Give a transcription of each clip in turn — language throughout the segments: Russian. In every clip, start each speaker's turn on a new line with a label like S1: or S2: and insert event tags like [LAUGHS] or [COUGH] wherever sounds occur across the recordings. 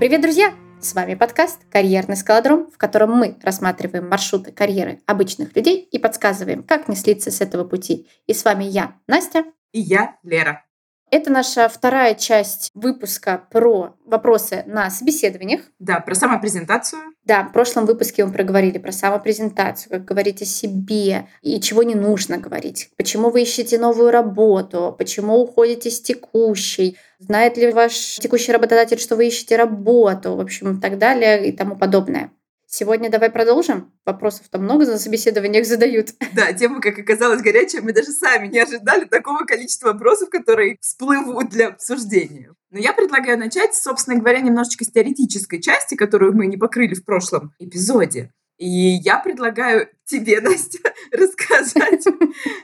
S1: Привет, друзья! С вами подкаст «Карьерный скалодром», в котором мы рассматриваем маршруты карьеры обычных людей и подсказываем, как не слиться с этого пути. И с вами я, Настя.
S2: И я, Лера.
S1: Это наша вторая часть выпуска про вопросы на собеседованиях.
S2: Да, про самопрезентацию.
S1: Да, в прошлом выпуске мы проговорили про самопрезентацию, как говорить о себе и чего не нужно говорить, почему вы ищете новую работу, почему уходите с текущей, знает ли ваш текущий работодатель, что вы ищете работу, в общем, и так далее и тому подобное. Сегодня давай продолжим. Вопросов-то много на собеседованиях задают. [LAUGHS]
S2: Да, тема, как оказалось, горячая. Мы даже сами не ожидали такого количества вопросов, которые всплывут для обсуждения. Но я предлагаю начать, собственно говоря, немножечко с теоретической части, которую мы не покрыли в прошлом эпизоде. И я предлагаю тебе, [LAUGHS] Настя, рассказать,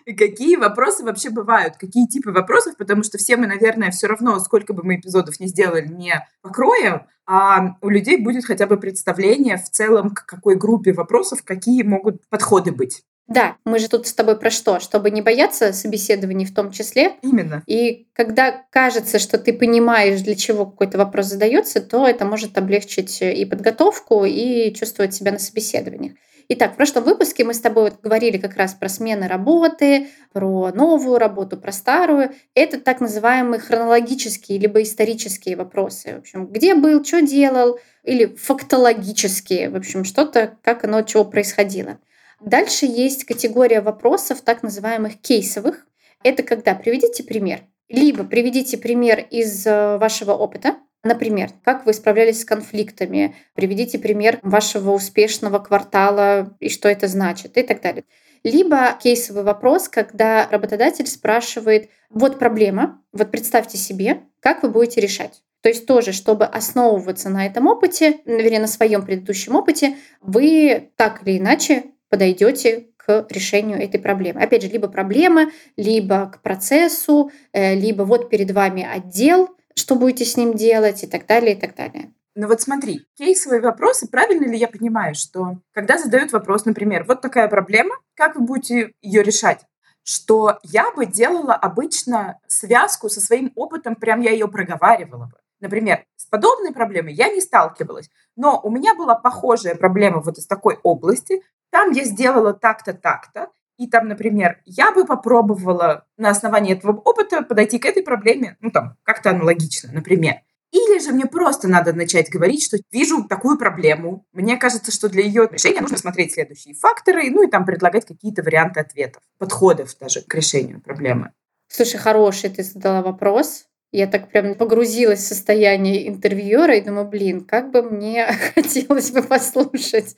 S2: какие вопросы вообще бывают, какие типы вопросов, потому что все мы, наверное, все равно, сколько бы мы эпизодов не сделали, не покроем, а у людей будет хотя бы представление в целом, к какой группе вопросов, какие могут подходы быть.
S1: Да, мы же тут с тобой про что? Чтобы не бояться собеседований в том числе.
S2: Именно.
S1: И когда кажется, что ты понимаешь, для чего какой-то вопрос задается, то это может облегчить и подготовку, и чувствовать себя на собеседованиях. Итак, в прошлом выпуске мы с тобой вот говорили как раз про смены работы, про новую работу, про старую. Это так называемые хронологические либо исторические вопросы. В общем, где был, что делал, или фактологические, в общем, что-то, как оно, чего происходило. Дальше есть категория вопросов, так называемых кейсовых. Это когда приведите пример. Либо приведите пример из э, вашего опыта, Например, как вы справлялись с конфликтами, приведите пример вашего успешного квартала и что это значит и так далее. Либо кейсовый вопрос, когда работодатель спрашивает, вот проблема, вот представьте себе, как вы будете решать. То есть тоже, чтобы основываться на этом опыте, вернее, на своем предыдущем опыте, вы так или иначе подойдете к решению этой проблемы. Опять же, либо проблема, либо к процессу, э, либо вот перед вами отдел, что будете с ним делать и так далее, и так далее.
S2: Ну вот смотри, кейсовые вопросы, правильно ли я понимаю, что когда задают вопрос, например, вот такая проблема, как вы будете ее решать? Что я бы делала обычно связку со своим опытом, прям я ее проговаривала бы. Например, с подобной проблемой я не сталкивалась, но у меня была похожая проблема вот из такой области, там я сделала так-то, так-то, и там, например, я бы попробовала на основании этого опыта подойти к этой проблеме, ну там, как-то аналогично, например. Или же мне просто надо начать говорить, что вижу такую проблему. Мне кажется, что для ее решения нужно смотреть следующие факторы, ну и там предлагать какие-то варианты ответов, подходов даже к решению проблемы.
S1: Слушай, хороший ты задала вопрос. Я так прям погрузилась в состояние интервьюера и думаю, блин, как бы мне [LAUGHS] хотелось бы послушать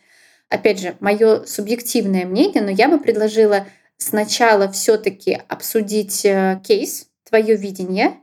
S1: опять же, мое субъективное мнение, но я бы предложила сначала все-таки обсудить э, кейс, твое видение,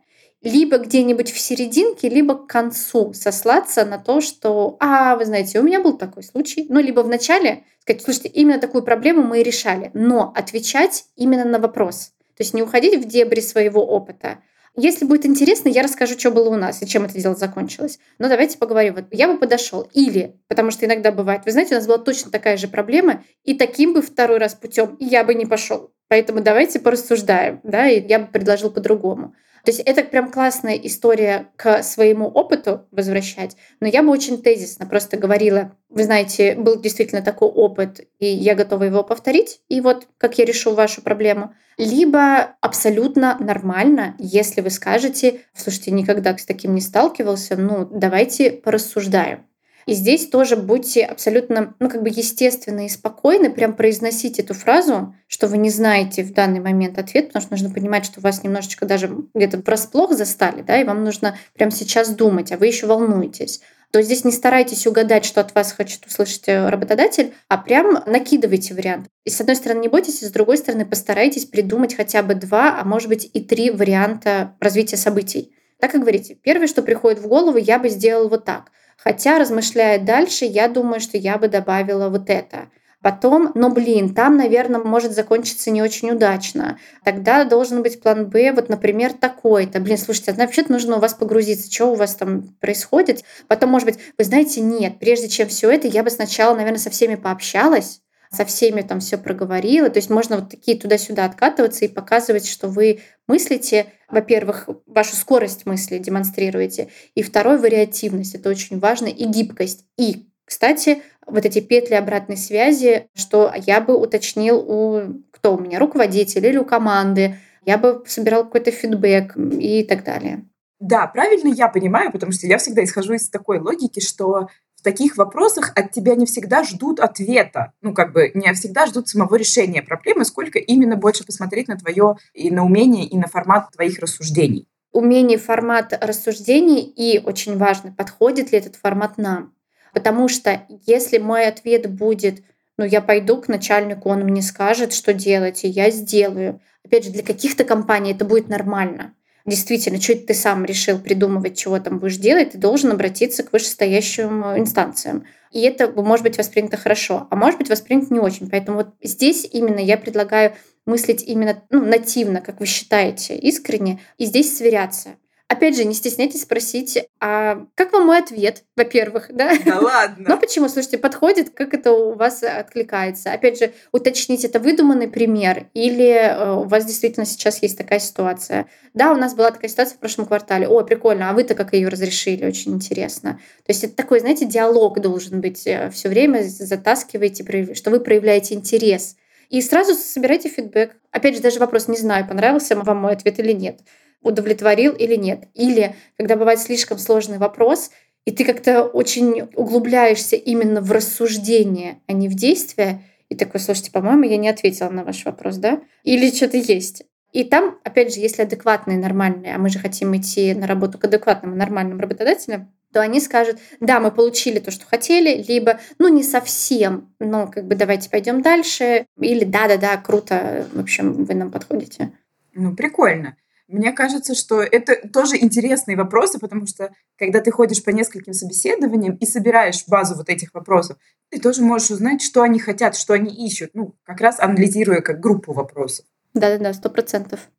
S1: либо где-нибудь в серединке, либо к концу сослаться на то, что, а, вы знаете, у меня был такой случай, ну, либо в начале сказать, слушайте, именно такую проблему мы и решали, но отвечать именно на вопрос. То есть не уходить в дебри своего опыта, если будет интересно, я расскажу, что было у нас и чем это дело закончилось. Но давайте поговорим. Вот я бы подошел. Или, потому что иногда бывает, вы знаете, у нас была точно такая же проблема, и таким бы второй раз путем я бы не пошел. Поэтому давайте порассуждаем, да, и я бы предложил по-другому. То есть это прям классная история к своему опыту возвращать. Но я бы очень тезисно просто говорила, вы знаете, был действительно такой опыт, и я готова его повторить, и вот как я решу вашу проблему. Либо абсолютно нормально, если вы скажете, слушайте, никогда с таким не сталкивался, ну давайте порассуждаем. И здесь тоже будьте абсолютно, ну, как бы естественны и спокойны, прям произносить эту фразу, что вы не знаете в данный момент ответ, потому что нужно понимать, что вас немножечко даже где-то врасплох застали, да, и вам нужно прямо сейчас думать, а вы еще волнуетесь то здесь не старайтесь угадать, что от вас хочет услышать э, работодатель, а прям накидывайте вариант. И с одной стороны не бойтесь, и с другой стороны постарайтесь придумать хотя бы два, а может быть и три варианта развития событий. Так и говорите, первое, что приходит в голову, я бы сделал вот так – Хотя, размышляя дальше, я думаю, что я бы добавила вот это. Потом, ну блин, там, наверное, может закончиться не очень удачно. Тогда должен быть план Б, вот, например, такой-то. Блин, слушайте, а вообще-то нужно у вас погрузиться, что у вас там происходит. Потом, может быть, вы знаете, нет, прежде чем все это, я бы сначала, наверное, со всеми пообщалась, со всеми там все проговорила. То есть можно вот такие туда-сюда откатываться и показывать, что вы мыслите, во-первых, вашу скорость мысли демонстрируете, и второй вариативность, это очень важно, и гибкость. И, кстати, вот эти петли обратной связи, что я бы уточнил у кто у меня, руководитель или у команды, я бы собирал какой-то фидбэк и так далее.
S2: Да, правильно я понимаю, потому что я всегда исхожу из такой логики, что таких вопросах от тебя не всегда ждут ответа. Ну, как бы не всегда ждут самого решения проблемы, сколько именно больше посмотреть на твое и на умение, и на формат твоих рассуждений.
S1: Умение, формат рассуждений и очень важно, подходит ли этот формат нам. Потому что если мой ответ будет, ну, я пойду к начальнику, он мне скажет, что делать, и я сделаю. Опять же, для каких-то компаний это будет нормально действительно, что ты сам решил придумывать, чего там будешь делать, ты должен обратиться к вышестоящим инстанциям. И это может быть воспринято хорошо, а может быть воспринято не очень. Поэтому вот здесь именно я предлагаю мыслить именно ну, нативно, как вы считаете, искренне, и здесь сверяться. Опять же, не стесняйтесь спросить, а как вам мой ответ, во-первых, да?
S2: Да ладно.
S1: Ну почему, слушайте, подходит, как это у вас откликается? Опять же, уточнить, это выдуманный пример или э, у вас действительно сейчас есть такая ситуация? Да, у нас была такая ситуация в прошлом квартале. О, прикольно, а вы-то как ее разрешили? Очень интересно. То есть это такой, знаете, диалог должен быть э, все время, затаскиваете, что вы проявляете интерес. И сразу собирайте фидбэк. Опять же, даже вопрос, не знаю, понравился вам мой ответ или нет удовлетворил или нет. Или когда бывает слишком сложный вопрос, и ты как-то очень углубляешься именно в рассуждение, а не в действие, и такой, слушайте, по-моему, я не ответила на ваш вопрос, да? Или что-то есть. И там, опять же, если адекватные, нормальные, а мы же хотим идти на работу к адекватным и нормальным работодателям, то они скажут, да, мы получили то, что хотели, либо, ну, не совсем, но как бы давайте пойдем дальше, или да-да-да, круто, в общем, вы нам подходите.
S2: Ну, прикольно. Мне кажется, что это тоже интересные вопросы, потому что когда ты ходишь по нескольким собеседованиям и собираешь базу вот этих вопросов, ты тоже можешь узнать, что они хотят, что они ищут, ну, как раз анализируя как группу вопросов.
S1: Да-да-да, сто процентов.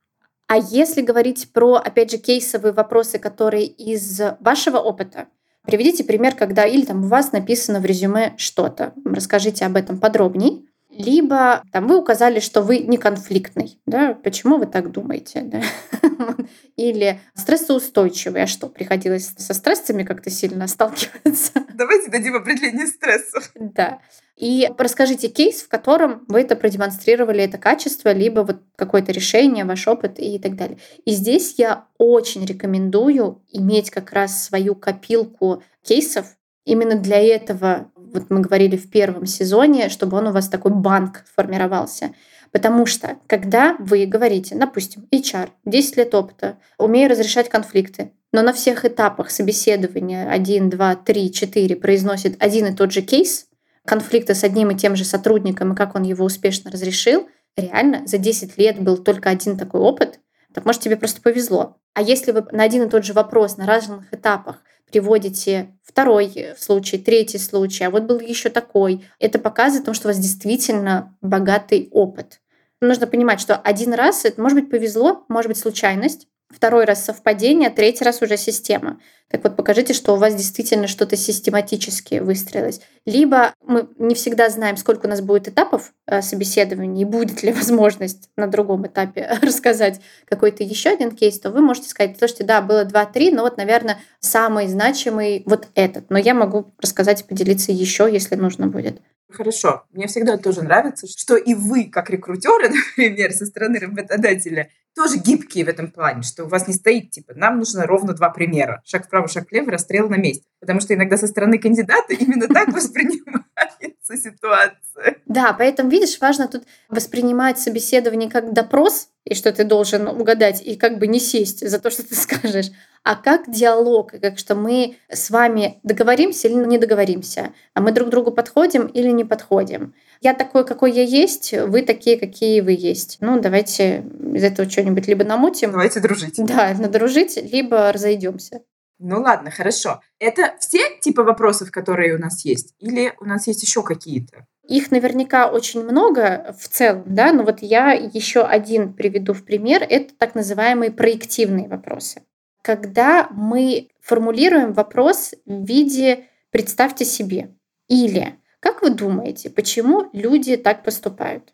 S1: А если говорить про, опять же, кейсовые вопросы, которые из вашего опыта, приведите пример, когда или там у вас написано в резюме что-то, расскажите об этом подробней, либо там, вы указали, что вы не конфликтный. Да? Почему вы так думаете? Да? [LAUGHS] Или стрессоустойчивый. А что, приходилось со стрессами как-то сильно сталкиваться? [LAUGHS]
S2: Давайте дадим определение стрессов.
S1: Да. И расскажите кейс, в котором вы это продемонстрировали, это качество, либо вот какое-то решение, ваш опыт и так далее. И здесь я очень рекомендую иметь как раз свою копилку кейсов. Именно для этого вот мы говорили в первом сезоне, чтобы он у вас такой банк формировался. Потому что, когда вы говорите, допустим, HR, 10 лет опыта, умею разрешать конфликты, но на всех этапах собеседования 1, 2, 3, 4 произносит один и тот же кейс конфликта с одним и тем же сотрудником и как он его успешно разрешил, реально за 10 лет был только один такой опыт, так может тебе просто повезло. А если вы на один и тот же вопрос на разных этапах приводите второй случай, третий случай, а вот был еще такой. Это показывает, что у вас действительно богатый опыт. Нужно понимать, что один раз это может быть повезло, может быть случайность, Второй раз совпадение, третий раз уже система. Так вот, покажите, что у вас действительно что-то систематически выстроилось. Либо мы не всегда знаем, сколько у нас будет этапов э, собеседования, и будет ли [LAUGHS] возможность на другом этапе [LAUGHS] рассказать какой-то еще один кейс, то вы можете сказать, слушайте, да, было 2-3, но вот, наверное, самый значимый вот этот. Но я могу рассказать и поделиться еще, если нужно будет.
S2: Хорошо. Мне всегда тоже нравится, что и вы, как рекрутеры, [LAUGHS] например, со стороны работодателя, тоже гибкие в этом плане, что у вас не стоит, типа, нам нужно ровно два примера. Шаг вправо, шаг влево, расстрел на месте. Потому что иногда со стороны кандидата [LAUGHS] именно так воспринимается ситуация.
S1: Да, поэтому, видишь, важно тут воспринимать собеседование как допрос, и что ты должен угадать, и как бы не сесть за то, что ты [LAUGHS] скажешь, а как диалог, как что мы с вами договоримся или не договоримся, а мы друг другу подходим или не подходим. Я такой, какой я есть, вы такие, какие вы есть. Ну, давайте из этого что-нибудь либо намутим.
S2: Давайте дружить.
S1: Да, надружить, либо разойдемся.
S2: Ну ладно, хорошо. Это все типы вопросов, которые у нас есть? Или у нас есть еще какие-то?
S1: Их наверняка очень много в целом, да, но вот я еще один приведу в пример. Это так называемые проективные вопросы. Когда мы формулируем вопрос в виде «представьте себе» или Как вы думаете, почему люди так поступают?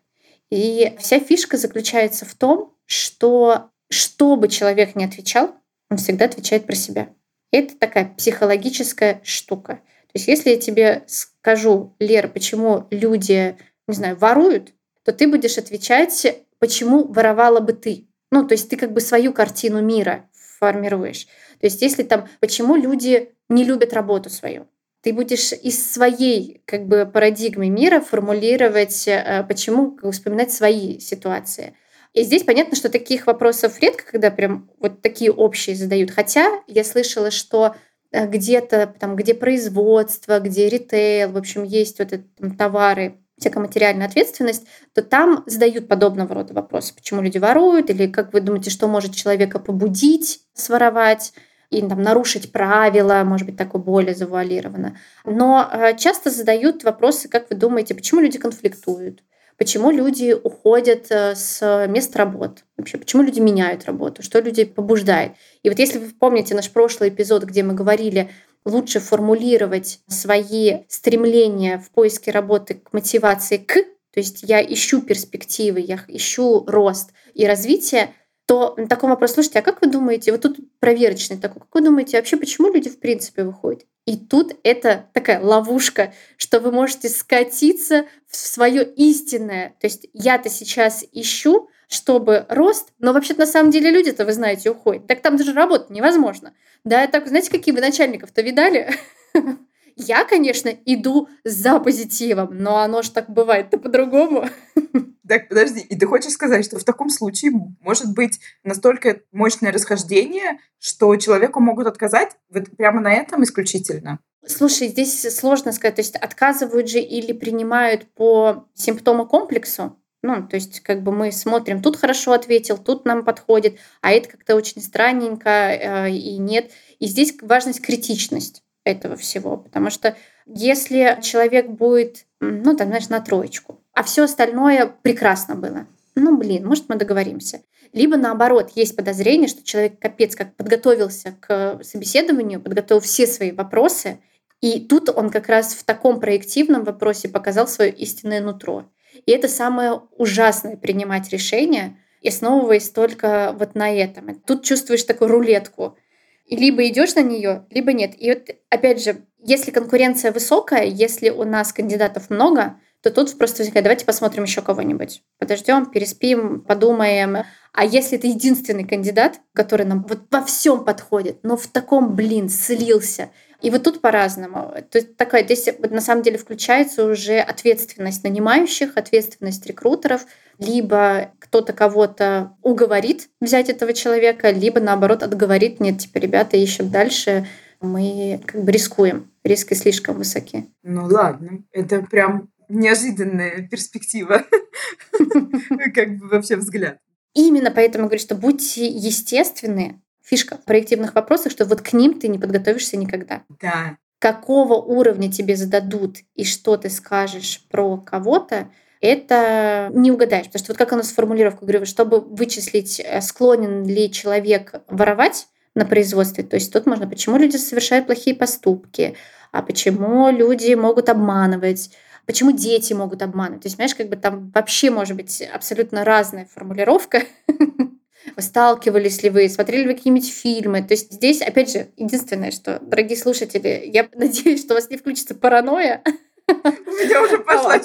S1: И вся фишка заключается в том, что что бы человек ни отвечал, он всегда отвечает про себя. Это такая психологическая штука. То есть если я тебе скажу, Лера, почему люди, не знаю, воруют, то ты будешь отвечать, почему воровала бы ты. Ну, то есть ты как бы свою картину мира формируешь. То есть если там, почему люди не любят работу свою, ты будешь из своей как бы парадигмы мира формулировать, э, почему вспоминать свои ситуации. И здесь понятно, что таких вопросов редко, когда прям вот такие общие задают. Хотя я слышала, что где-то там, где производство, где ритейл, в общем, есть вот это, там, товары, всякая материальная ответственность, то там задают подобного рода вопросы. Почему люди воруют? Или как вы думаете, что может человека побудить своровать? и там, нарушить правила, может быть, такое более завуалировано. Но э, часто задают вопросы, как вы думаете, почему люди конфликтуют? Почему люди уходят э, с мест работ? Вообще, почему люди меняют работу? Что людей побуждает? И вот если вы помните наш прошлый эпизод, где мы говорили лучше формулировать свои стремления в поиске работы к мотивации к, то есть я ищу перспективы, я ищу рост и развитие, то на таком вопросе, слушайте, а как вы думаете, вот тут проверочный такой, как вы думаете, вообще почему люди в принципе выходят? И тут это такая ловушка, что вы можете скатиться в свое истинное. То есть я-то сейчас ищу, чтобы рост, но вообще-то на самом деле люди-то, вы знаете, уходят. Так там даже работать невозможно. Да, так, знаете, какие вы начальников-то видали? [LAUGHS] Я, конечно, иду за позитивом, но оно же так бывает-то по-другому. [LAUGHS]
S2: Так, подожди, и ты хочешь сказать, что в таком случае может быть настолько мощное расхождение, что человеку могут отказать вот прямо на этом исключительно?
S1: Слушай, здесь сложно сказать. То есть отказывают же или принимают по симптому комплексу. Ну, то есть как бы мы смотрим, тут хорошо ответил, тут нам подходит, а это как-то очень странненько э, и нет. И здесь важность критичность этого всего, потому что если человек будет, ну, там, знаешь, на троечку, а все остальное прекрасно было, ну, блин, может, мы договоримся. Либо наоборот, есть подозрение, что человек капец как подготовился к собеседованию, подготовил все свои вопросы, и тут он как раз в таком проективном вопросе показал свое истинное нутро. И это самое ужасное принимать решение, основываясь только вот на этом. Тут чувствуешь такую рулетку. И либо идешь на нее, либо нет. И вот опять же, если конкуренция высокая, если у нас кандидатов много, то тут просто возникает, давайте посмотрим еще кого-нибудь. Подождем, переспим, подумаем. А если это единственный кандидат, который нам вот во всем подходит, но в таком, блин, слился, и вот тут по-разному. То есть такая, здесь на самом деле включается уже ответственность нанимающих, ответственность рекрутеров, либо кто-то кого-то уговорит взять этого человека, либо наоборот отговорит, нет, типа, ребята ищут дальше, мы как бы рискуем, риски слишком высоки.
S2: Ну ладно, это прям неожиданная перспектива, [LAUGHS] как бы вообще взгляд.
S1: Именно поэтому говорю, что будьте естественны, фишка в проективных вопросах, что вот к ним ты не подготовишься никогда.
S2: Да.
S1: Какого уровня тебе зададут и что ты скажешь про кого-то, это не угадаешь. Потому что вот как у нас формулировка, говорю, чтобы вычислить, э, склонен ли человек воровать на производстве, то есть тут можно, почему люди совершают плохие поступки, а почему люди могут обманывать, почему дети могут обманывать. То есть, понимаешь, как бы там вообще может быть абсолютно разная формулировка. [LAUGHS] Сталкивались ли вы, смотрели ли какие-нибудь фильмы? То есть здесь, опять же, единственное, что, дорогие слушатели, я [LAUGHS] надеюсь, что у вас не включится паранойя.
S2: У меня уже [LAUGHS] пошла.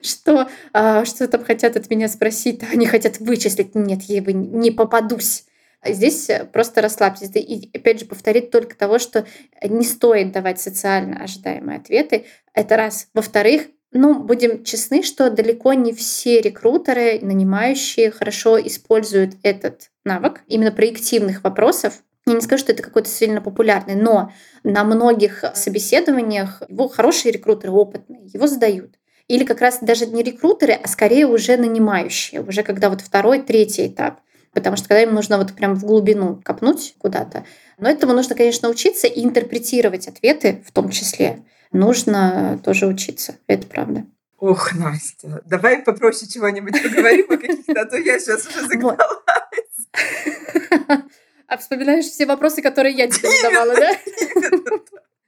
S1: Что, а, что там хотят от меня спросить, они хотят вычислить. Нет, я бы не попадусь. Здесь просто расслабьтесь. И опять же повторить только того, что не стоит давать социально ожидаемые ответы. Это раз. Во-вторых, ну, будем честны, что далеко не все рекрутеры, нанимающие хорошо используют этот навык именно проективных вопросов. Я не скажу, что это какой-то сильно популярный, но на многих собеседованиях его хорошие рекрутеры, опытные, его задают. Или как раз даже не рекрутеры, а скорее уже нанимающие, уже когда вот второй, третий этап. Потому что когда им нужно вот прям в глубину копнуть куда-то. Но этому нужно, конечно, учиться и интерпретировать ответы в том числе нужно тоже учиться. Это правда.
S2: Ох, Настя, давай попроще чего-нибудь поговорим о каких-то, а то я сейчас уже загналась.
S1: А вспоминаешь все вопросы, которые я тебе задавала, да?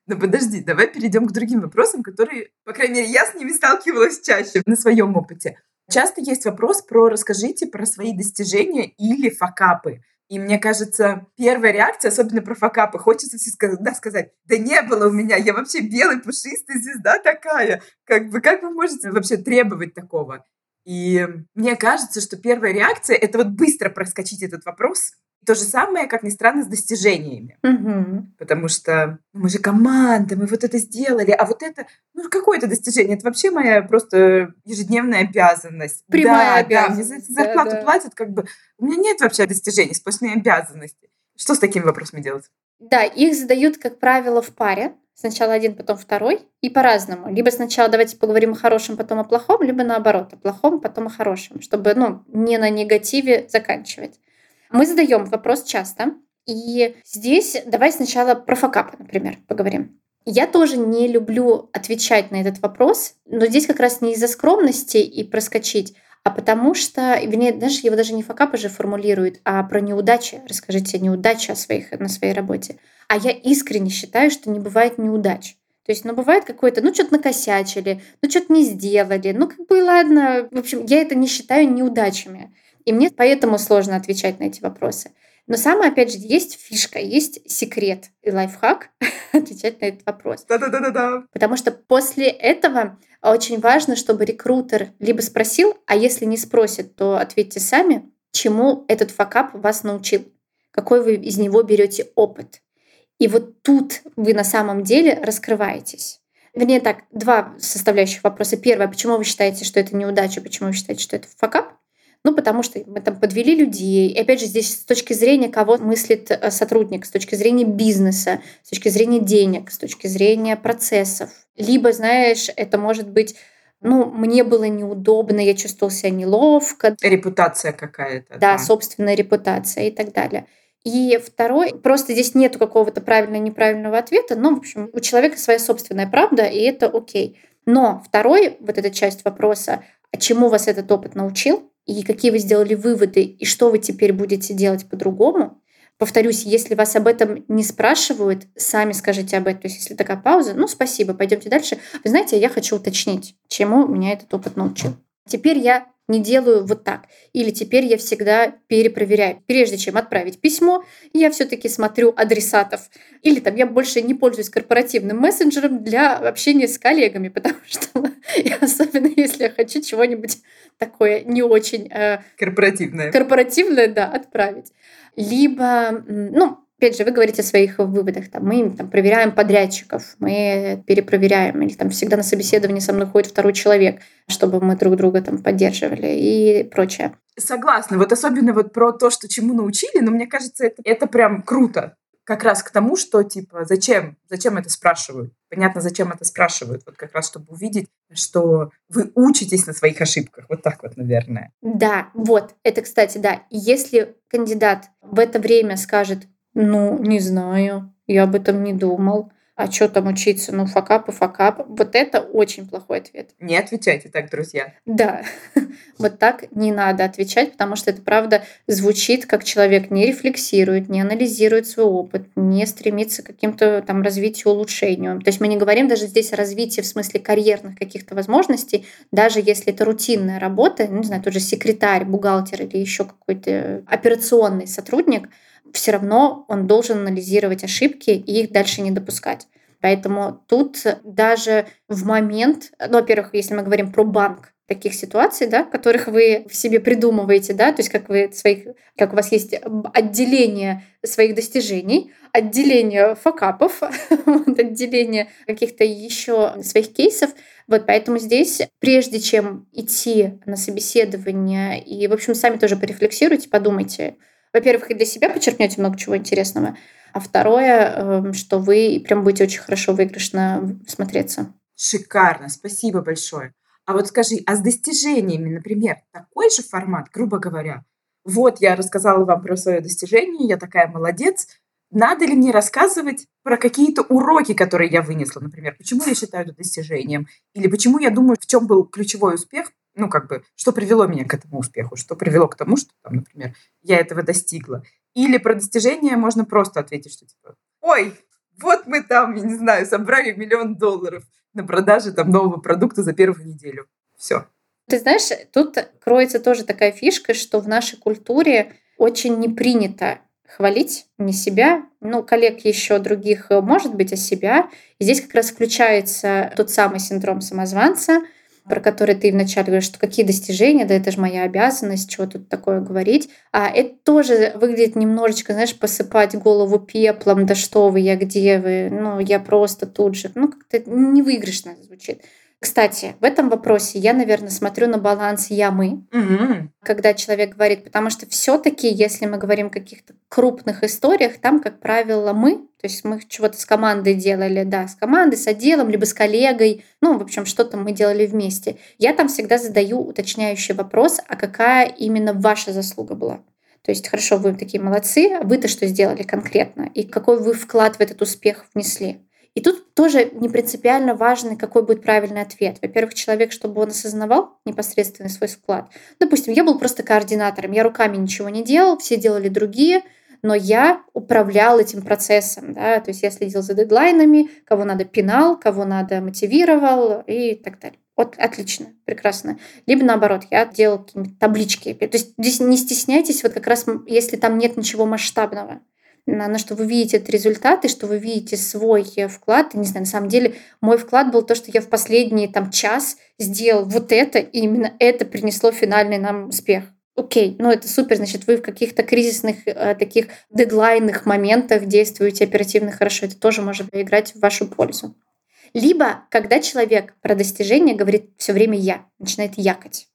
S2: Но подожди, давай перейдем к другим вопросам, которые, по крайней мере, я с ними сталкивалась чаще на своем опыте. Часто есть вопрос про «расскажите про свои достижения или факапы». И мне кажется, первая реакция, особенно про факапы, хочется все сказать, да, сказать, да не было у меня, я вообще белый, пушистый, звезда такая. Как бы, как вы можете вообще требовать такого? И мне кажется, что первая реакция — это вот быстро проскочить этот вопрос, то же самое, как ни странно, с достижениями.
S1: Угу.
S2: Потому что мы же команда, мы вот это сделали, а вот это, ну какое это достижение? Это вообще моя просто ежедневная обязанность.
S1: Прямая
S2: да,
S1: обязанность.
S2: Да, мне за зарплату
S1: да, да.
S2: платят, как бы. У меня нет вообще достижений, сплошные обязанности. Что с такими вопросами делать?
S1: Да, их задают, как правило, в паре. Сначала один, потом второй. И по-разному. Либо сначала давайте поговорим о хорошем, потом о плохом, либо наоборот, о плохом, потом о хорошем, чтобы ну, не на негативе заканчивать. Мы задаем вопрос часто, и здесь давай сначала про факапы, например, поговорим. Я тоже не люблю отвечать на этот вопрос, но здесь как раз не из-за скромности и проскочить, а потому что, вернее, даже его даже не факапы же формулируют, а про неудачи. Расскажите неудачи о своих, на своей работе. А я искренне считаю, что не бывает неудач. То есть, ну, бывает какое-то, ну, что-то накосячили, ну, что-то не сделали, ну, как бы, ладно. В общем, я это не считаю неудачами. И мне поэтому сложно отвечать на эти вопросы. Но самое, опять же, есть фишка, есть секрет и лайфхак [LAUGHS] отвечать на этот вопрос.
S2: Да-да-да-да.
S1: Потому что после этого очень важно, чтобы рекрутер либо спросил, а если не спросит, то ответьте сами, чему этот факап вас научил, какой вы из него берете опыт. И вот тут вы на самом деле раскрываетесь. Вернее так, два составляющих вопроса. Первое, почему вы считаете, что это неудача, почему вы считаете, что это факап? Ну, потому что мы там подвели людей. И опять же, здесь с точки зрения, кого мыслит э, сотрудник, с точки зрения бизнеса, с точки зрения денег, с точки зрения процессов. Либо, знаешь, это может быть ну, мне было неудобно, я чувствовал себя неловко.
S2: Репутация какая-то.
S1: Да, да, собственная репутация и так далее. И второй, просто здесь нету какого-то правильно-неправильного ответа, но, в общем, у человека своя собственная правда, и это окей. Но второй, вот эта часть вопроса, а чему вас этот опыт научил, и какие вы сделали выводы, и что вы теперь будете делать по-другому. Повторюсь, если вас об этом не спрашивают, сами скажите об этом. То есть, если такая пауза, ну, спасибо, пойдемте дальше. Вы знаете, я хочу уточнить, чему меня этот опыт научил. Теперь я не делаю вот так. Или теперь я всегда перепроверяю. Прежде чем отправить письмо, я все-таки смотрю адресатов. Или там я больше не пользуюсь корпоративным мессенджером для общения с коллегами, [LAUGHS] потому что особенно если я хочу чего-нибудь такое не очень... Э,
S2: корпоративное.
S1: Корпоративное, да, отправить. Либо, ну, опять же, вы говорите о своих выводах. Там, мы там, проверяем подрядчиков, мы перепроверяем, или там всегда на собеседовании со мной ходит второй человек, чтобы мы друг друга там поддерживали и прочее.
S2: Согласна. Вот особенно вот про то, что чему научили, но мне кажется, это, это прям круто. Как раз к тому, что типа зачем, зачем это спрашивают. Понятно, зачем это спрашивают. Вот как раз, чтобы увидеть, что вы учитесь на своих ошибках. Вот так вот, наверное.
S1: Да, вот. Это, кстати, да. Если кандидат в это время скажет, ну, не знаю, я об этом не думал. А что там учиться? Ну, факап и факап. Вот это очень плохой ответ.
S2: Не отвечайте так, друзья.
S1: Да, [LAUGHS] вот так не надо отвечать, потому что это правда звучит, как человек не рефлексирует, не анализирует свой опыт, не стремится к каким-то там развитию, улучшению. То есть мы не говорим даже здесь о развитии в смысле карьерных каких-то возможностей, даже если это рутинная работа, ну, не знаю, тот же секретарь, бухгалтер или еще какой-то операционный сотрудник – все равно он должен анализировать ошибки и их дальше не допускать. Поэтому тут даже в момент, ну, во-первых, если мы говорим про банк, таких ситуаций, да, которых вы в себе придумываете, да, то есть как вы своих, как у вас есть отделение своих достижений, отделение факапов, [LAUGHS] отделение каких-то еще своих кейсов. Вот поэтому здесь, прежде чем идти на собеседование, и, в общем, сами тоже порефлексируйте, подумайте, во-первых, и для себя подчеркнете много чего интересного, а второе, эм, что вы прям будете очень хорошо выигрышно смотреться.
S2: Шикарно, спасибо большое. А вот скажи, а с достижениями, например, такой же формат, грубо говоря? Вот я рассказала вам про свое достижение, я такая молодец. Надо ли мне рассказывать про какие-то уроки, которые я вынесла, например, почему я считаю это достижением, или почему я думаю, в чем был ключевой успех ну, как бы, что привело меня к этому успеху, что привело к тому, что, там, например, я этого достигла. Или про достижения можно просто ответить, что типа, ой, вот мы там, я не знаю, собрали миллион долларов на продаже там нового продукта за первую неделю. Все.
S1: Ты знаешь, тут кроется тоже такая фишка, что в нашей культуре очень не принято хвалить не себя, ну, коллег еще других, может быть, а себя. И здесь как раз включается тот самый синдром самозванца, про который ты вначале говоришь, что какие достижения, да это же моя обязанность, чего тут такое говорить. А это тоже выглядит немножечко, знаешь, посыпать голову пеплом, да что вы, я где вы, ну я просто тут же. Ну как-то невыигрышно звучит. Кстати, в этом вопросе я, наверное, смотрю на баланс я-мы,
S2: mm-hmm.
S1: когда человек говорит, потому что все-таки, если мы говорим о каких-то крупных историях, там, как правило, мы, то есть мы чего-то с командой делали, да, с командой, с отделом, либо с коллегой, ну, в общем, что-то мы делали вместе. Я там всегда задаю уточняющий вопрос, а какая именно ваша заслуга была? То есть, хорошо, вы такие молодцы, а вы-то что сделали конкретно? И какой вы вклад в этот успех внесли? И тут тоже не принципиально важно, какой будет правильный ответ. Во-первых, человек, чтобы он осознавал непосредственно свой вклад. Допустим, я был просто координатором, я руками ничего не делал, все делали другие, но я управлял этим процессом, да, то есть я следил за дедлайнами, кого надо пинал, кого надо мотивировал и так далее. Вот отлично, прекрасно. Либо наоборот, я делал какие-то таблички. То есть здесь не стесняйтесь, вот как раз если там нет ничего масштабного на, что вы видите этот результат и что вы видите свой вклад. И, не знаю, на самом деле мой вклад был то, что я в последний там час сделал вот это, и именно это принесло финальный нам успех. Окей, ну это супер, значит, вы в каких-то кризисных э, таких дедлайнных моментах действуете оперативно хорошо, это тоже может играть в вашу пользу. Либо, когда человек про достижение говорит все время «я», начинает якать.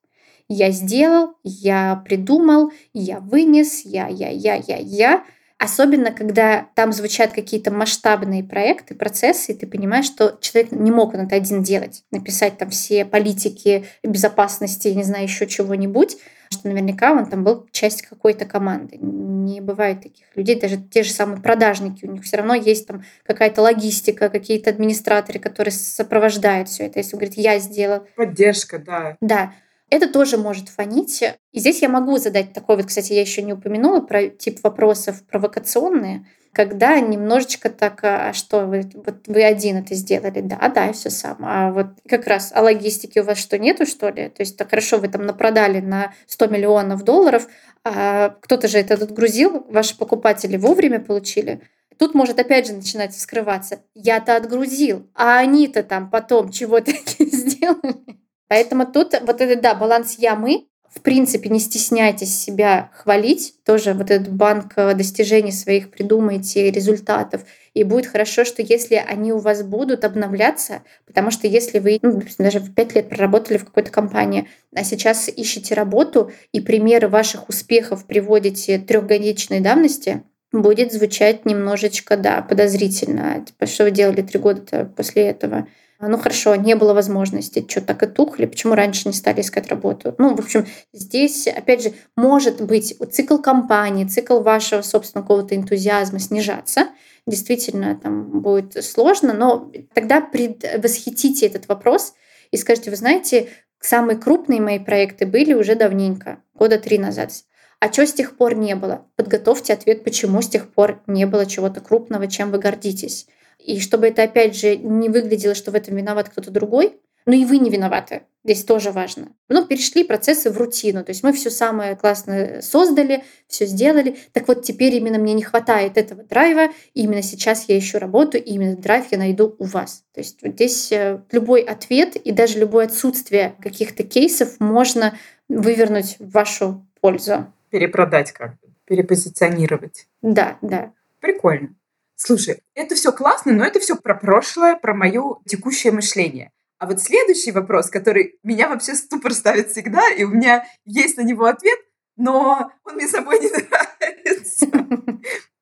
S1: Я сделал, я придумал, я вынес, я, я, я, я, я. Особенно, когда там звучат какие-то масштабные проекты, процессы, и ты понимаешь, что человек не мог он это один делать, написать там все политики безопасности, не знаю, еще чего-нибудь, что наверняка он там был часть какой-то команды. Не бывает таких людей, даже те же самые продажники, у них все равно есть там какая-то логистика, какие-то администраторы, которые сопровождают все это. Если он говорит, я сделал.
S2: Поддержка, да.
S1: Да. Это тоже может фонить. И здесь я могу задать такой вот, кстати, я еще не упомянула про тип вопросов провокационные, когда немножечко так, а, а что вы, вот вы один это сделали, да, да, все сам. А вот как раз о логистике у вас что нету, что ли? То есть так хорошо, вы там напродали на 100 миллионов долларов, а кто-то же это отгрузил, ваши покупатели вовремя получили. Тут может опять же начинать вскрываться. Я-то отгрузил, а они-то там потом чего-то [LAUGHS] сделали. Поэтому тут вот это, да, баланс «я-мы», в принципе, не стесняйтесь себя хвалить. Тоже вот этот банк э, достижений своих придумайте, результатов. И будет хорошо, что если они у вас будут обновляться, потому что если вы ну, даже в пять лет проработали в какой-то компании, а сейчас ищете работу и примеры ваших успехов приводите трехгодичной давности, будет звучать немножечко, да, подозрительно. Типа, что вы делали три года после этого? А, ну хорошо, не было возможности, что так и тухли, почему раньше не стали искать работу. Ну, в общем, здесь, опять же, может быть цикл компании, цикл вашего собственного какого-то энтузиазма снижаться. Действительно, там будет сложно, но тогда предвосхитите этот вопрос и скажите, вы знаете, самые крупные мои проекты были уже давненько, года три назад. А что с тех пор не было? Подготовьте ответ, почему с тех пор не было чего-то крупного, чем вы гордитесь. И чтобы это, опять же, не выглядело, что в этом виноват кто-то другой, но и вы не виноваты. Здесь тоже важно. Ну, перешли процессы в рутину. То есть мы все самое классное создали, все сделали. Так вот, теперь именно мне не хватает этого драйва. И именно сейчас я ищу работу, и именно драйв я найду у вас. То есть вот здесь э, любой ответ и даже любое отсутствие каких-то кейсов можно вывернуть в вашу пользу.
S2: Перепродать как-то, перепозиционировать.
S1: Да, да.
S2: Прикольно. Слушай, это все классно, но это все про прошлое, про мое текущее мышление. А вот следующий вопрос, который меня вообще ступор ставит всегда, и у меня есть на него ответ, но он мне собой не [LAUGHS] нравится.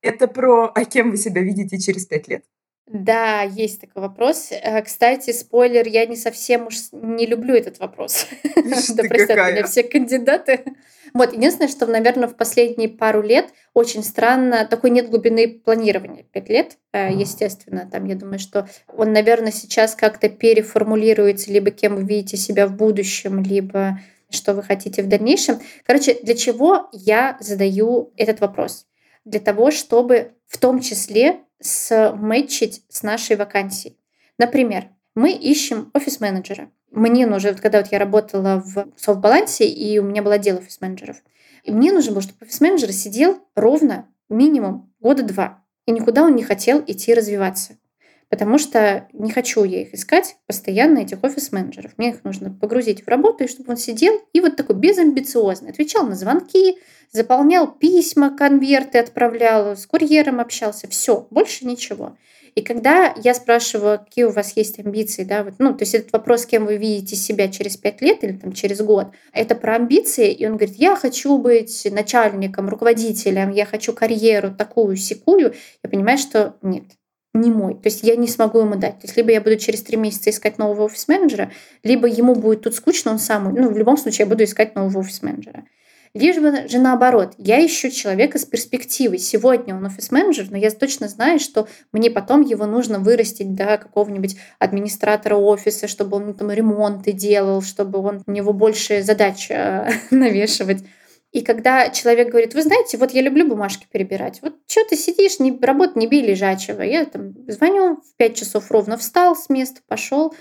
S2: Это про «А кем вы себя видите через пять лет?»
S1: Да, есть такой вопрос. Э, кстати, спойлер, я не совсем уж не люблю этот вопрос. [LAUGHS] Да простят меня все кандидаты. Вот, единственное, что, наверное, в последние пару лет очень странно, такой нет глубины планирования. Пять лет, э, естественно, там, я думаю, что он, наверное, сейчас как-то переформулируется, либо кем вы видите себя в будущем, либо что вы хотите в дальнейшем. Короче, для чего я задаю этот вопрос? Для того, чтобы в том числе сметчить с нашей вакансией. Например, мы ищем офис-менеджера. Мне нужно, когда вот я работала в софтбалансе, и у меня было отдел офис-менеджеров, и мне нужно было, чтобы офис-менеджер сидел ровно минимум года два. И никуда он не хотел идти развиваться. Потому что не хочу я их искать постоянно, этих офис-менеджеров. Мне их нужно погрузить в работу, и чтобы он сидел и вот такой безамбициозный. Отвечал на звонки, заполнял письма, конверты отправлял, с курьером общался. Все, больше ничего. И когда я спрашиваю, какие у вас есть амбиции, да, вот, ну, то есть этот вопрос, кем вы видите себя через пять лет или там через год, это про амбиции, и он говорит, я хочу быть начальником, руководителем, я хочу карьеру такую, секую, я понимаю, что нет, не мой. То есть я не смогу ему дать. То есть либо я буду через три месяца искать нового офис-менеджера, либо ему будет тут скучно, он сам... Ну, в любом случае я буду искать нового офис-менеджера. Либо же наоборот, я ищу человека с перспективой. Сегодня он офис-менеджер, но я точно знаю, что мне потом его нужно вырастить до какого-нибудь администратора офиса, чтобы он там ремонты делал, чтобы он, у него больше задач э, [LAUGHS] навешивать. И когда человек говорит, вы знаете, вот я люблю бумажки перебирать, вот что ты сидишь, не, работа не бей лежачего. Я там звоню, в 5 часов ровно встал с места, пошел.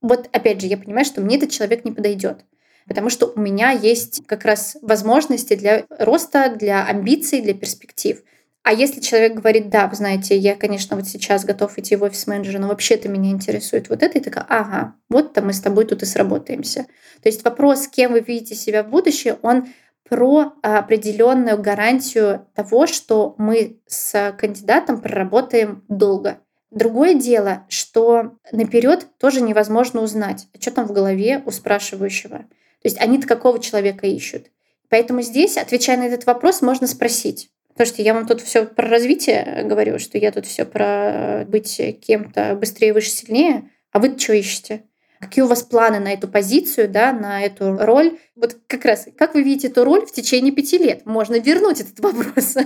S1: Вот опять же, я понимаю, что мне этот человек не подойдет потому что у меня есть как раз возможности для роста, для амбиций, для перспектив. А если человек говорит, да, вы знаете, я, конечно, вот сейчас готов идти в офис менеджера, но вообще-то меня интересует вот это, и такая, ага, вот там мы с тобой тут и сработаемся. То есть вопрос, кем вы видите себя в будущем, он про определенную гарантию того, что мы с кандидатом проработаем долго. Другое дело, что наперед тоже невозможно узнать, а что там в голове у спрашивающего. Есть они-то какого человека ищут. Поэтому здесь, отвечая на этот вопрос, можно спросить. Потому что я вам тут все про развитие говорю, что я тут все про быть кем-то быстрее, выше, сильнее. А вы что ищете? Какие у вас планы на эту позицию, да, на эту роль? Вот как раз, как вы видите эту роль в течение пяти лет? Можно вернуть этот вопрос.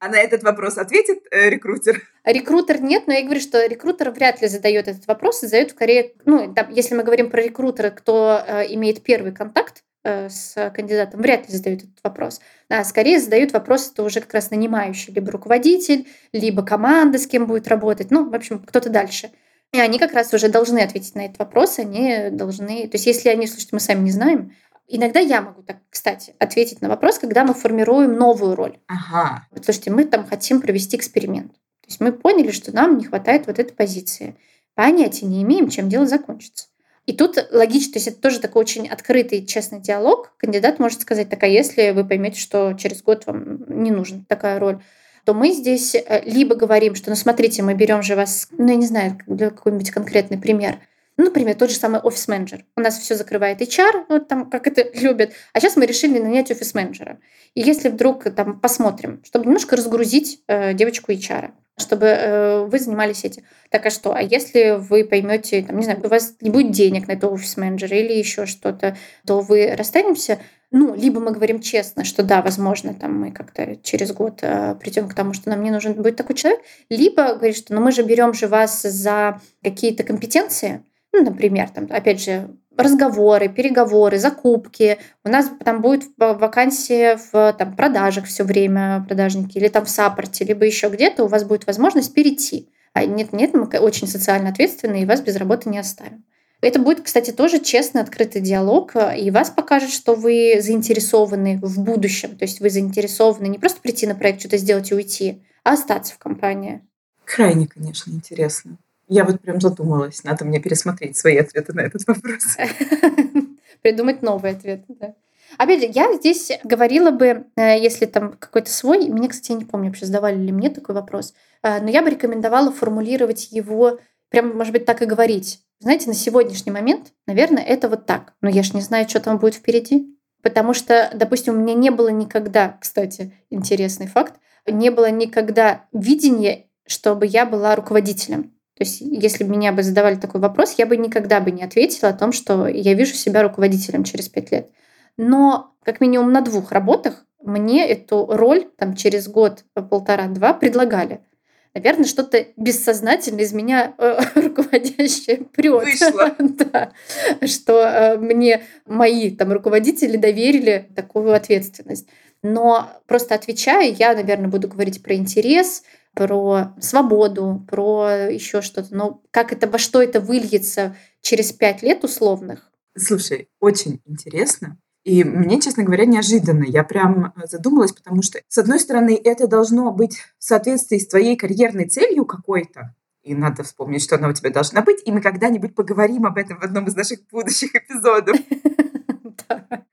S2: А на этот вопрос ответит э, рекрутер?
S1: Рекрутер нет, но я говорю, что рекрутер вряд ли задает этот вопрос, задает скорее, ну, там, если мы говорим про рекрутера, кто э, имеет первый контакт э, с кандидатом, вряд ли задают этот вопрос. А скорее задают вопрос, это уже как раз нанимающий, либо руководитель, либо команда, с кем будет работать, ну, в общем, кто-то дальше. И они как раз уже должны ответить на этот вопрос, они должны... То есть если они, слушайте, мы сами не знаем, Иногда я могу так, кстати, ответить на вопрос, когда мы формируем новую роль.
S2: Ага.
S1: Вот, слушайте, мы там хотим провести эксперимент. То есть мы поняли, что нам не хватает вот этой позиции. Понятия не имеем, чем дело закончится. И тут логично, то есть это тоже такой очень открытый, честный диалог. Кандидат может сказать, так, а если вы поймете, что через год вам не нужна такая роль, то мы здесь э, либо говорим, что, ну, смотрите, мы берем же вас, ну, я не знаю, для какой-нибудь конкретный пример. Ну, например, тот же самый офис-менеджер. У нас все закрывает HR, вот там, как это [LAUGHS] любят. А сейчас мы решили нанять офис-менеджера. И если вдруг там посмотрим, чтобы немножко разгрузить э, девочку HR, чтобы э, вы занимались этим. Так а что? А если вы поймете, там, не знаю, у вас не будет денег на этого офис-менеджера или еще что-то, то вы расстанемся ну, либо мы говорим честно, что да, возможно, там мы как-то через год э, придем к тому, что нам не нужен будет такой человек, либо говорит, что ну мы же берем же вас за какие-то компетенции, ну, например, там, опять же, разговоры, переговоры, закупки. У нас там будет вакансия в там, продажах все время, продажники, или там в саппорте, либо еще где-то у вас будет возможность перейти. А нет, нет, мы очень социально ответственны, и вас без работы не оставим. Это будет, кстати, тоже честный, открытый диалог, э, и вас покажет, что вы заинтересованы в будущем. То есть вы заинтересованы не просто прийти на проект, что-то сделать и уйти, а остаться в компании.
S2: Крайне, конечно, интересно. Я вот прям задумалась, надо мне пересмотреть свои ответы на этот вопрос. [LAUGHS]
S1: Придумать новые ответы, да. Опять же, я здесь говорила бы, э, если там какой-то свой, мне, кстати, я не помню, вообще задавали ли мне такой вопрос, э, но я бы рекомендовала формулировать его, прям, может быть, так и говорить. Знаете, на сегодняшний момент, наверное, это вот так. Но я ж не знаю, что там будет впереди. Потому что, допустим, у меня не было никогда, кстати, интересный факт, не было никогда видения, чтобы я была руководителем. То есть, если бы меня бы задавали такой вопрос, я бы никогда бы не ответила о том, что я вижу себя руководителем через пять лет. Но как минимум на двух работах мне эту роль там, через год, полтора-два предлагали наверное, что-то бессознательно из меня э, [LAUGHS] руководящее прет.
S2: Вышло. [LAUGHS]
S1: да. Что э, мне мои там руководители доверили такую ответственность. Но просто отвечая, я, наверное, буду говорить про интерес, про свободу, про еще что-то. Но как это, во что это выльется через пять лет условных?
S2: Слушай, очень интересно. И мне, честно говоря, неожиданно. Я прям задумалась, потому что, с одной стороны, это должно быть в соответствии с твоей карьерной целью какой-то. И надо вспомнить, что она у тебя должна быть. И мы когда-нибудь поговорим об этом в одном из наших будущих эпизодов. [LAUGHS]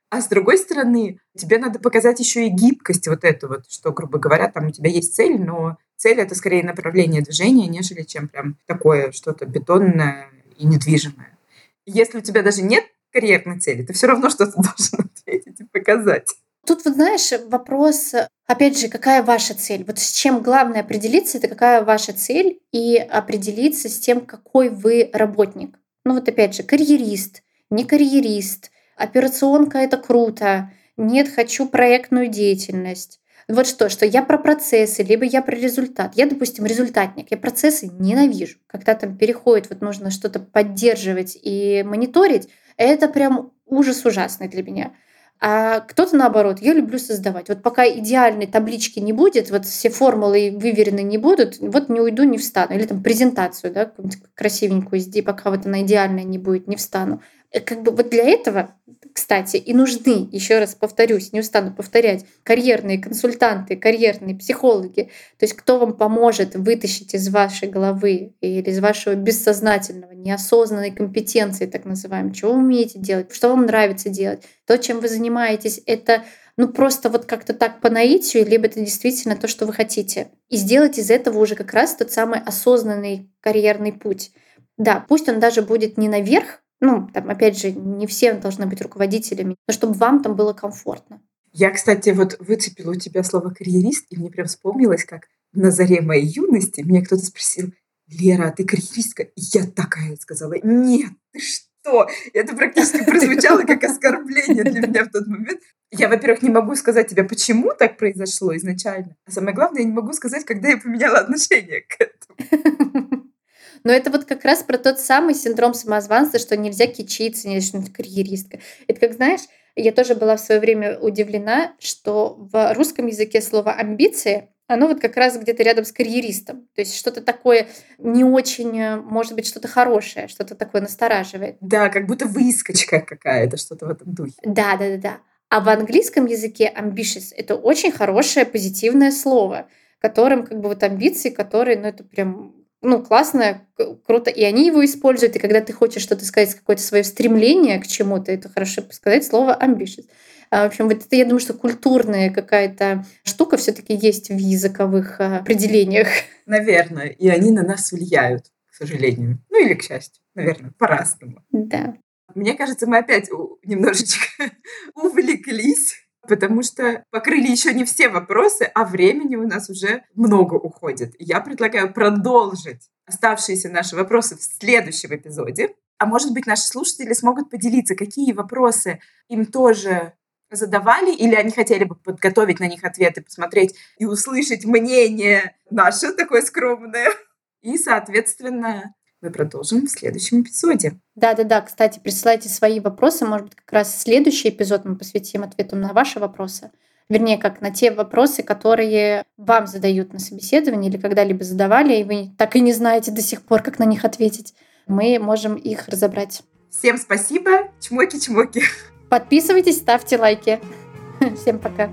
S2: А с другой стороны, тебе надо показать еще и гибкость вот эту вот, что, грубо говоря, там у тебя есть цель, но цель это скорее направление движения, нежели чем прям такое что-то бетонное и недвижимое. Если у тебя даже нет карьерной цели, ты все равно что-то [LAUGHS] должен ответить и показать.
S1: Тут, вот знаешь, вопрос, опять же, какая ваша цель? Вот с чем главное определиться, это какая ваша цель, и определиться с тем, какой вы работник. Ну вот опять же, карьерист, не карьерист, операционка — это круто, нет, хочу проектную деятельность. Вот что, что я про процессы, либо я про результат. Я, допустим, результатник, я процессы ненавижу. Когда там переходит, вот нужно что-то поддерживать и мониторить, это прям ужас ужасный для меня. А кто-то наоборот, я люблю создавать. Вот пока идеальной таблички не будет, вот все формулы выверены не будут, вот не уйду, не встану. Или там презентацию, да, красивенькую сделай, пока вот она идеальная не будет, не встану. Э, как бы вот для этого, кстати, и нужны, еще раз повторюсь, не устану повторять, карьерные консультанты, карьерные психологи, то есть кто вам поможет вытащить из вашей головы или из вашего бессознательного, неосознанной компетенции, так называемой, что вы умеете делать, что вам нравится делать, то, чем вы занимаетесь, это ну просто вот как-то так по наитию, либо это действительно то, что вы хотите. И сделать из этого уже как раз тот самый осознанный карьерный путь. Да, пусть он даже будет не наверх, ну, там, опять же, не все должны быть руководителями, но чтобы вам там было комфортно.
S2: Я, кстати, вот выцепила у тебя слово «карьерист», и мне прям вспомнилось, как на заре моей юности меня кто-то спросил, «Лера, а ты карьеристка?» И я такая сказала, «Нет, ты что?» Это практически [LAUGHS] прозвучало как оскорбление для меня в тот момент. Я, во-первых, не могу сказать тебе, почему так произошло изначально. А самое главное, я не могу сказать, когда я поменяла отношение к этому. [LAUGHS]
S1: Но это вот как раз про тот самый синдром самозванца, что нельзя кичиться, нельзя что карьеристка. Это как, знаешь, я тоже была в свое время удивлена, что в русском языке слово «амбиции» оно вот как раз где-то рядом с карьеристом. То есть что-то такое не очень, э, может быть, что-то хорошее, что-то такое настораживает.
S2: Да, как будто выскочка какая-то, что-то в этом духе.
S1: Да, да, да, да. А в английском языке ambitious — это очень хорошее позитивное слово, которым как бы вот амбиции, которые, ну это прям ну, классно, круто, и они его используют. И когда ты хочешь что-то сказать, какое-то свое стремление к чему-то, это хорошо сказать слово ambitious. А, в общем, вот это, я думаю, что культурная какая-то штука все-таки есть в языковых а, определениях.
S2: Наверное, и они на нас влияют, к сожалению. Ну или к счастью, наверное, по-разному.
S1: Да.
S2: Мне кажется, мы опять немножечко [LAUGHS] увлеклись потому что покрыли еще не все вопросы, а времени у нас уже много уходит. Я предлагаю продолжить оставшиеся наши вопросы в следующем эпизоде. А может быть, наши слушатели смогут поделиться, какие вопросы им тоже задавали, или они хотели бы подготовить на них ответы, посмотреть и услышать мнение наше такое скромное. И, соответственно, мы продолжим в следующем эпизоде.
S1: Да-да-да, кстати, присылайте свои вопросы. Может быть, как раз следующий эпизод мы посвятим ответам на ваши вопросы. Вернее, как на те вопросы, которые вам задают на собеседовании или когда-либо задавали, и вы так и не знаете до сих пор, как на них ответить. Мы можем их разобрать.
S2: Всем спасибо. Чмоки-чмоки.
S1: Подписывайтесь, ставьте лайки. Всем пока.